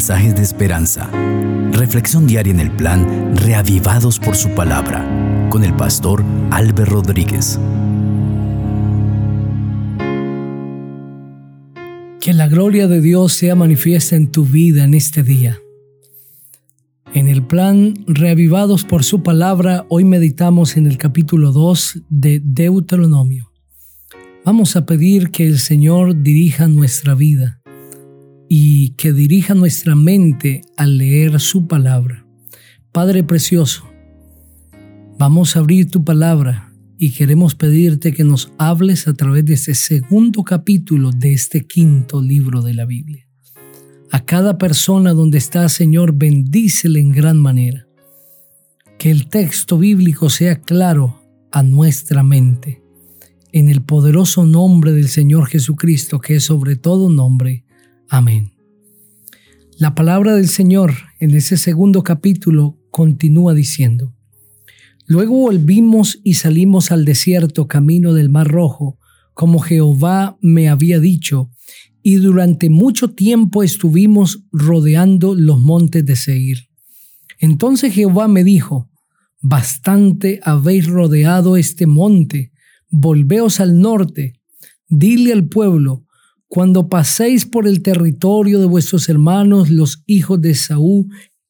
mensajes de esperanza. Reflexión diaria en el plan Reavivados por su palabra con el pastor Álvaro Rodríguez. Que la gloria de Dios sea manifiesta en tu vida en este día. En el plan Reavivados por su palabra, hoy meditamos en el capítulo 2 de Deuteronomio. Vamos a pedir que el Señor dirija nuestra vida y que dirija nuestra mente al leer su palabra. Padre precioso, vamos a abrir tu palabra y queremos pedirte que nos hables a través de este segundo capítulo de este quinto libro de la Biblia. A cada persona donde está, Señor, bendícele en gran manera. Que el texto bíblico sea claro a nuestra mente. En el poderoso nombre del Señor Jesucristo, que es sobre todo nombre. Amén. La palabra del Señor en ese segundo capítulo continúa diciendo, Luego volvimos y salimos al desierto camino del Mar Rojo, como Jehová me había dicho, y durante mucho tiempo estuvimos rodeando los montes de Seir. Entonces Jehová me dijo, Bastante habéis rodeado este monte, volveos al norte, dile al pueblo, cuando paséis por el territorio de vuestros hermanos, los hijos de Saúl,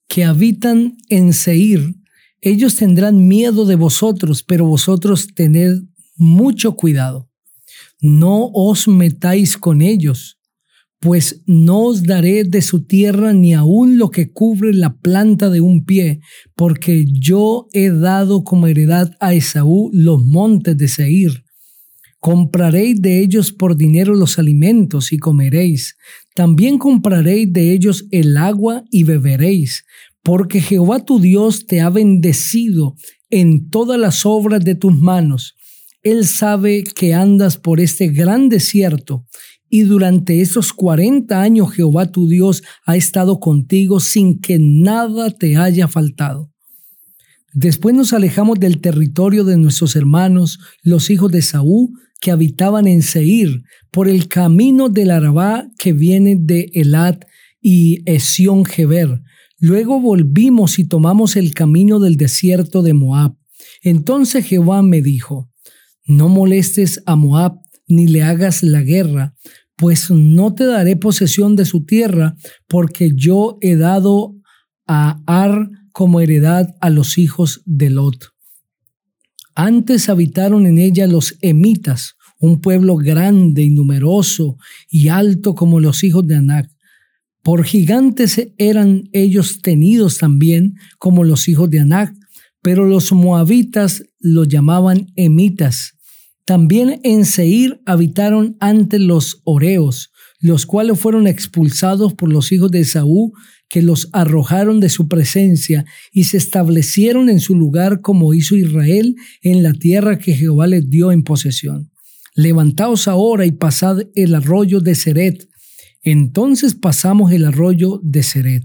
que habitan en Seir, ellos tendrán miedo de vosotros, pero vosotros tened mucho cuidado. No os metáis con ellos, pues no os daré de su tierra ni aun lo que cubre la planta de un pie, porque yo he dado como heredad a Esaú los montes de Seir Compraréis de ellos por dinero los alimentos y comeréis. También compraréis de ellos el agua y beberéis, porque Jehová tu Dios te ha bendecido en todas las obras de tus manos. Él sabe que andas por este gran desierto y durante esos cuarenta años Jehová tu Dios ha estado contigo sin que nada te haya faltado. Después nos alejamos del territorio de nuestros hermanos, los hijos de Saúl, que habitaban en Seir, por el camino del Arabá que viene de Elat y Esión Geber. Luego volvimos y tomamos el camino del desierto de Moab. Entonces Jehová me dijo, no molestes a Moab ni le hagas la guerra, pues no te daré posesión de su tierra, porque yo he dado a Ar como heredad a los hijos de Lot. Antes habitaron en ella los emitas, un pueblo grande y numeroso y alto como los hijos de Anac. Por gigantes eran ellos tenidos también como los hijos de Anac, pero los moabitas los llamaban emitas. También en Seir habitaron ante los oreos, los cuales fueron expulsados por los hijos de Saúl que los arrojaron de su presencia y se establecieron en su lugar como hizo Israel en la tierra que Jehová les dio en posesión. Levantaos ahora y pasad el arroyo de Seret. Entonces pasamos el arroyo de Seret.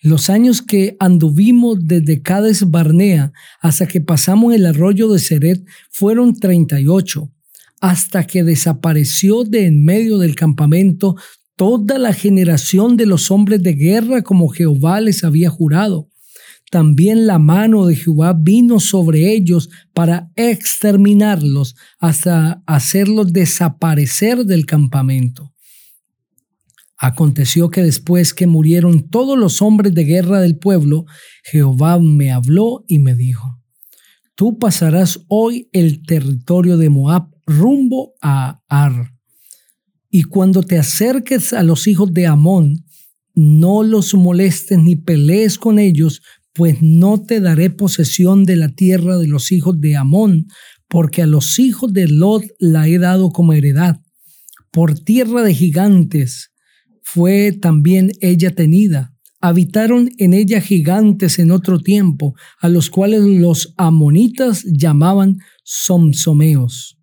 Los años que anduvimos desde Cades Barnea hasta que pasamos el arroyo de Seret fueron treinta y ocho, hasta que desapareció de en medio del campamento toda la generación de los hombres de guerra como Jehová les había jurado. También la mano de Jehová vino sobre ellos para exterminarlos hasta hacerlos desaparecer del campamento. Aconteció que después que murieron todos los hombres de guerra del pueblo, Jehová me habló y me dijo, Tú pasarás hoy el territorio de Moab rumbo a Ar y cuando te acerques a los hijos de Amón, no los molestes ni pelees con ellos, pues no te daré posesión de la tierra de los hijos de Amón, porque a los hijos de Lot la he dado como heredad. Por tierra de gigantes fue también ella tenida. Habitaron en ella gigantes en otro tiempo, a los cuales los amonitas llamaban somsomeos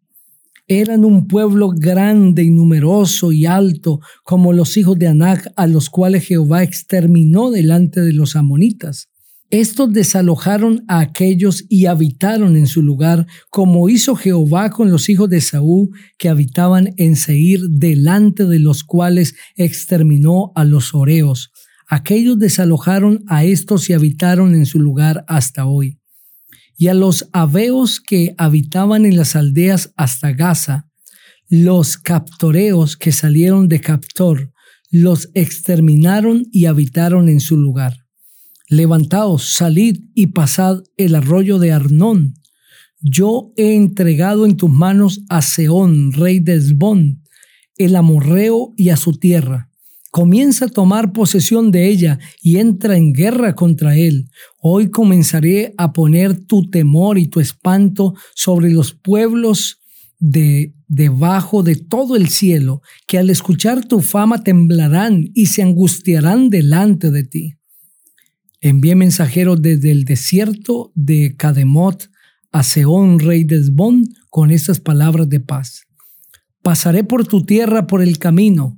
eran un pueblo grande y numeroso y alto como los hijos de Anac, a los cuales Jehová exterminó delante de los amonitas. Estos desalojaron a aquellos y habitaron en su lugar, como hizo Jehová con los hijos de Saúl que habitaban en Seir, delante de los cuales exterminó a los oreos, Aquellos desalojaron a estos y habitaron en su lugar hasta hoy. Y a los aveos que habitaban en las aldeas hasta Gaza, los captoreos que salieron de Captor, los exterminaron y habitaron en su lugar. Levantaos, salid y pasad el arroyo de Arnón. Yo he entregado en tus manos a Seón, rey de Esbón, el amorreo y a su tierra comienza a tomar posesión de ella y entra en guerra contra él. Hoy comenzaré a poner tu temor y tu espanto sobre los pueblos de debajo de todo el cielo, que al escuchar tu fama temblarán y se angustiarán delante de ti. Envié mensajeros desde el desierto de Cademot a Seón, rey de Esbón, con estas palabras de paz. Pasaré por tu tierra por el camino,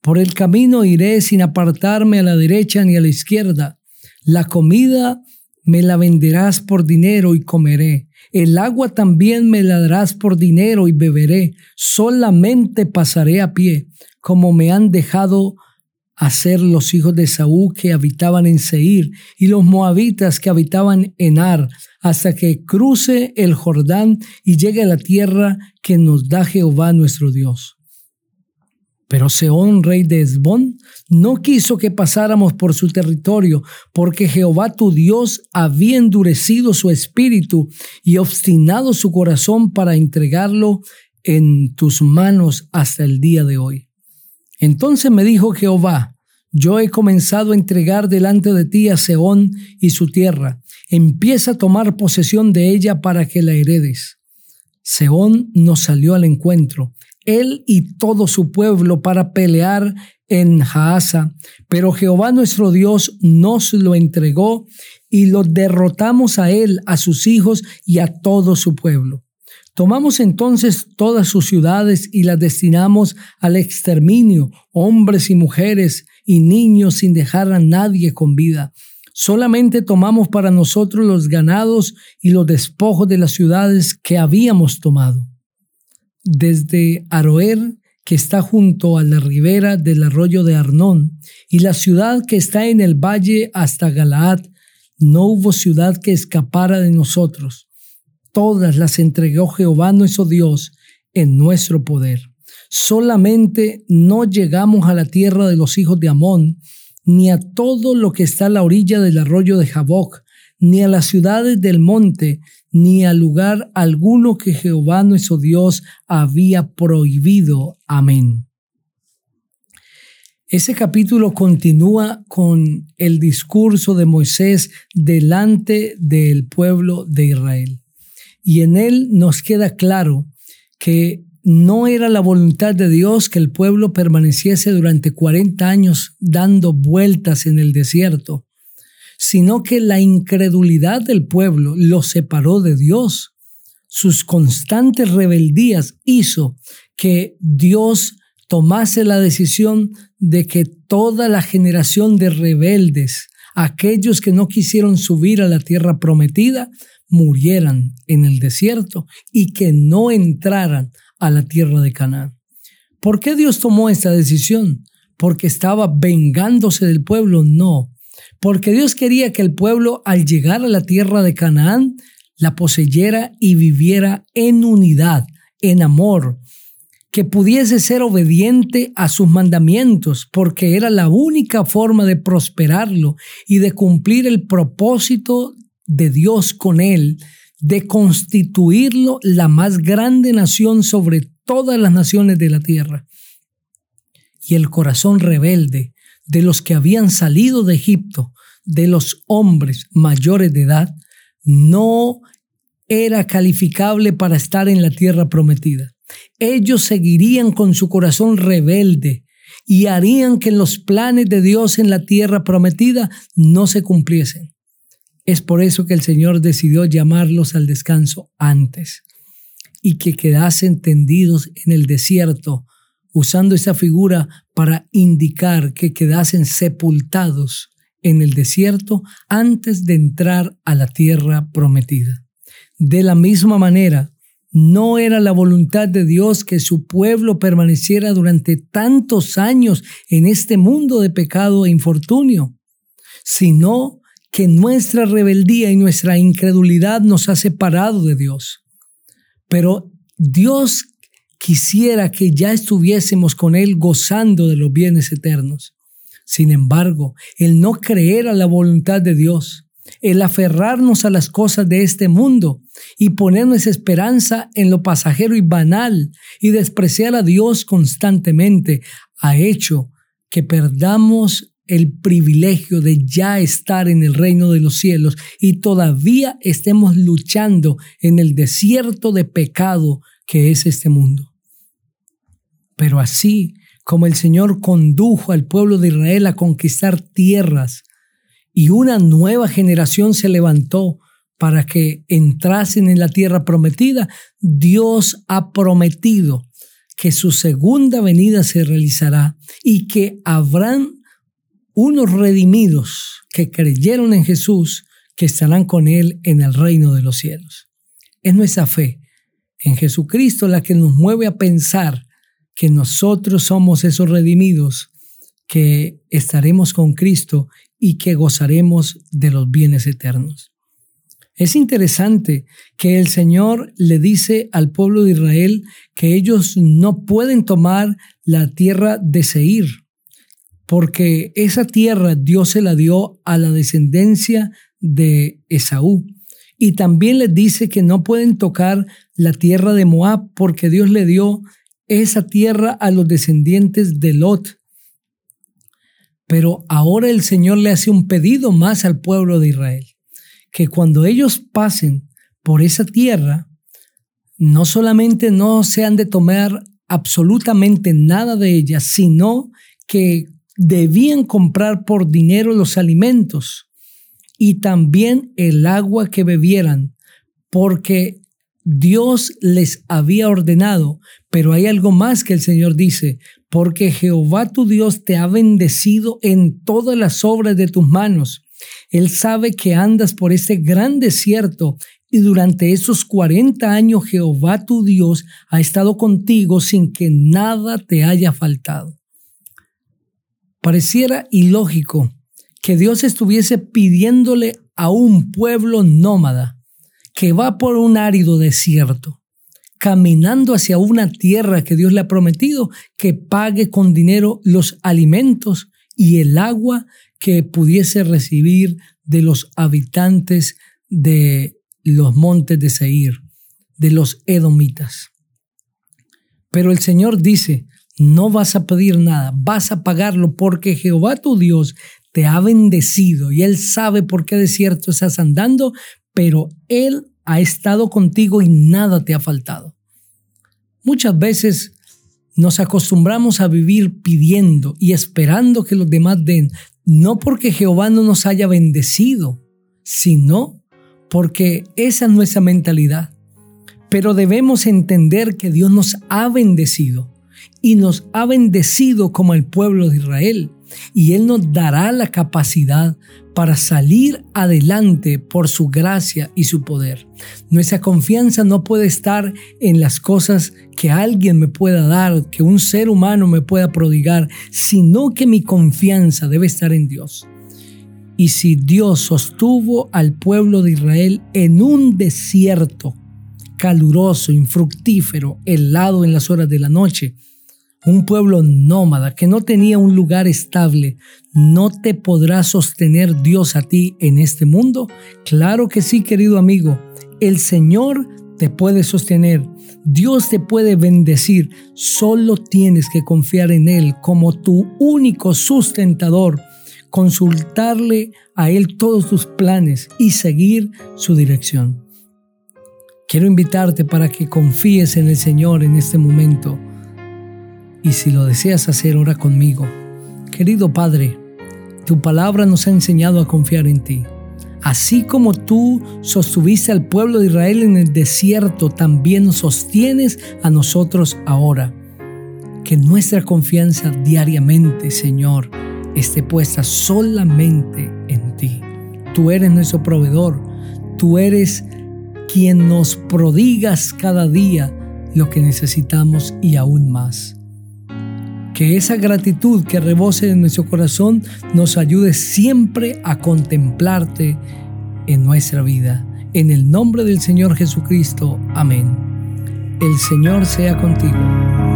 por el camino iré sin apartarme a la derecha ni a la izquierda. La comida me la venderás por dinero y comeré. El agua también me la darás por dinero y beberé. Solamente pasaré a pie, como me han dejado hacer los hijos de Saúl que habitaban en Seir y los moabitas que habitaban en Ar, hasta que cruce el Jordán y llegue a la tierra que nos da Jehová nuestro Dios. Pero Seón, rey de Esbón, no quiso que pasáramos por su territorio, porque Jehová tu Dios había endurecido su espíritu y obstinado su corazón para entregarlo en tus manos hasta el día de hoy. Entonces me dijo Jehová, yo he comenzado a entregar delante de ti a Seón y su tierra. Empieza a tomar posesión de ella para que la heredes. Seón nos salió al encuentro él y todo su pueblo para pelear en Jaasa, pero Jehová nuestro Dios nos lo entregó y lo derrotamos a él, a sus hijos y a todo su pueblo. Tomamos entonces todas sus ciudades y las destinamos al exterminio, hombres y mujeres y niños sin dejar a nadie con vida. Solamente tomamos para nosotros los ganados y los despojos de las ciudades que habíamos tomado desde Aroer, que está junto a la ribera del arroyo de Arnón, y la ciudad que está en el valle hasta Galaad, no hubo ciudad que escapara de nosotros. Todas las entregó Jehová nuestro Dios en nuestro poder. Solamente no llegamos a la tierra de los hijos de Amón, ni a todo lo que está a la orilla del arroyo de Jaboc, ni a las ciudades del monte, ni a lugar alguno que Jehová nuestro Dios había prohibido. Amén. Ese capítulo continúa con el discurso de Moisés delante del pueblo de Israel. Y en él nos queda claro que no era la voluntad de Dios que el pueblo permaneciese durante 40 años dando vueltas en el desierto, sino que la incredulidad del pueblo lo separó de Dios. Sus constantes rebeldías hizo que Dios tomase la decisión de que toda la generación de rebeldes, aquellos que no quisieron subir a la tierra prometida, murieran en el desierto y que no entraran a la tierra de Canaán. ¿Por qué Dios tomó esta decisión? ¿Porque estaba vengándose del pueblo? No, porque Dios quería que el pueblo al llegar a la tierra de Canaán la poseyera y viviera en unidad, en amor, que pudiese ser obediente a sus mandamientos, porque era la única forma de prosperarlo y de cumplir el propósito de Dios con él, de constituirlo la más grande nación sobre todas las naciones de la tierra. Y el corazón rebelde de los que habían salido de Egipto, de los hombres mayores de edad, no era calificable para estar en la tierra prometida. Ellos seguirían con su corazón rebelde y harían que los planes de Dios en la tierra prometida no se cumpliesen. Es por eso que el Señor decidió llamarlos al descanso antes y que quedasen tendidos en el desierto usando esa figura para indicar que quedasen sepultados en el desierto antes de entrar a la tierra prometida. De la misma manera, No era la voluntad de Dios que su pueblo permaneciera durante tantos años en este mundo de pecado e infortunio, sino que nuestra rebeldía y nuestra incredulidad nos ha separado de Dios. Pero Dios quisiera que ya estuviésemos con Él gozando de los bienes eternos. Sin embargo, el no creer a la voluntad de Dios, el aferrarnos a las cosas de este mundo y ponernos esperanza en lo pasajero y banal y despreciar a Dios constantemente ha hecho que perdamos el privilegio de ya estar en el reino de los cielos y todavía estemos luchando en el desierto de pecado que es este mundo. Pero así como el Señor condujo al pueblo de Israel a conquistar tierras y una nueva generación se levantó para que entrasen en la tierra prometida, Dios ha prometido que su segunda venida se realizará y que habrán unos redimidos que creyeron en Jesús que estarán con Él en el reino de los cielos. Es nuestra fe en Jesucristo la que nos mueve a pensar que nosotros somos esos redimidos que estaremos con Cristo y que gozaremos de los bienes eternos. Es interesante que el Señor le dice al pueblo de Israel que ellos no pueden tomar la tierra de Seir, porque esa tierra Dios se la dio a la descendencia de Esaú. Y también les dice que no pueden tocar la tierra de Moab, porque Dios le dio esa tierra a los descendientes de Lot. Pero ahora el Señor le hace un pedido más al pueblo de Israel, que cuando ellos pasen por esa tierra, no solamente no se han de tomar absolutamente nada de ella, sino que debían comprar por dinero los alimentos y también el agua que bebieran, porque Dios les había ordenado, pero hay algo más que el Señor dice, porque Jehová tu Dios te ha bendecido en todas las obras de tus manos. Él sabe que andas por este gran desierto y durante esos 40 años Jehová tu Dios ha estado contigo sin que nada te haya faltado. Pareciera ilógico que Dios estuviese pidiéndole a un pueblo nómada que va por un árido desierto, caminando hacia una tierra que Dios le ha prometido, que pague con dinero los alimentos y el agua que pudiese recibir de los habitantes de los montes de Seir, de los edomitas. Pero el Señor dice, no vas a pedir nada, vas a pagarlo porque Jehová tu Dios te ha bendecido y Él sabe por qué desierto estás andando, pero Él ha estado contigo y nada te ha faltado. Muchas veces nos acostumbramos a vivir pidiendo y esperando que los demás den, no porque Jehová no nos haya bendecido, sino porque esa es nuestra mentalidad. Pero debemos entender que Dios nos ha bendecido y nos ha bendecido como el pueblo de Israel. Y Él nos dará la capacidad para salir adelante por su gracia y su poder. Nuestra confianza no puede estar en las cosas que alguien me pueda dar, que un ser humano me pueda prodigar, sino que mi confianza debe estar en Dios. Y si Dios sostuvo al pueblo de Israel en un desierto caluroso, infructífero, helado en las horas de la noche, un pueblo nómada que no tenía un lugar estable, ¿no te podrá sostener Dios a ti en este mundo? Claro que sí, querido amigo. El Señor te puede sostener. Dios te puede bendecir. Solo tienes que confiar en Él como tu único sustentador, consultarle a Él todos tus planes y seguir su dirección. Quiero invitarte para que confíes en el Señor en este momento y si lo deseas hacer, ora conmigo. Querido Padre, tu palabra nos ha enseñado a confiar en ti. Así como tú sostuviste al pueblo de Israel en el desierto, también nos sostienes a nosotros ahora. Que nuestra confianza diariamente, Señor, esté puesta solamente en ti. Tú eres nuestro proveedor, tú eres quien nos prodigas cada día lo que necesitamos y aún más. Que esa gratitud que rebose en nuestro corazón nos ayude siempre a contemplarte en nuestra vida. En el nombre del Señor Jesucristo. Amén. El Señor sea contigo.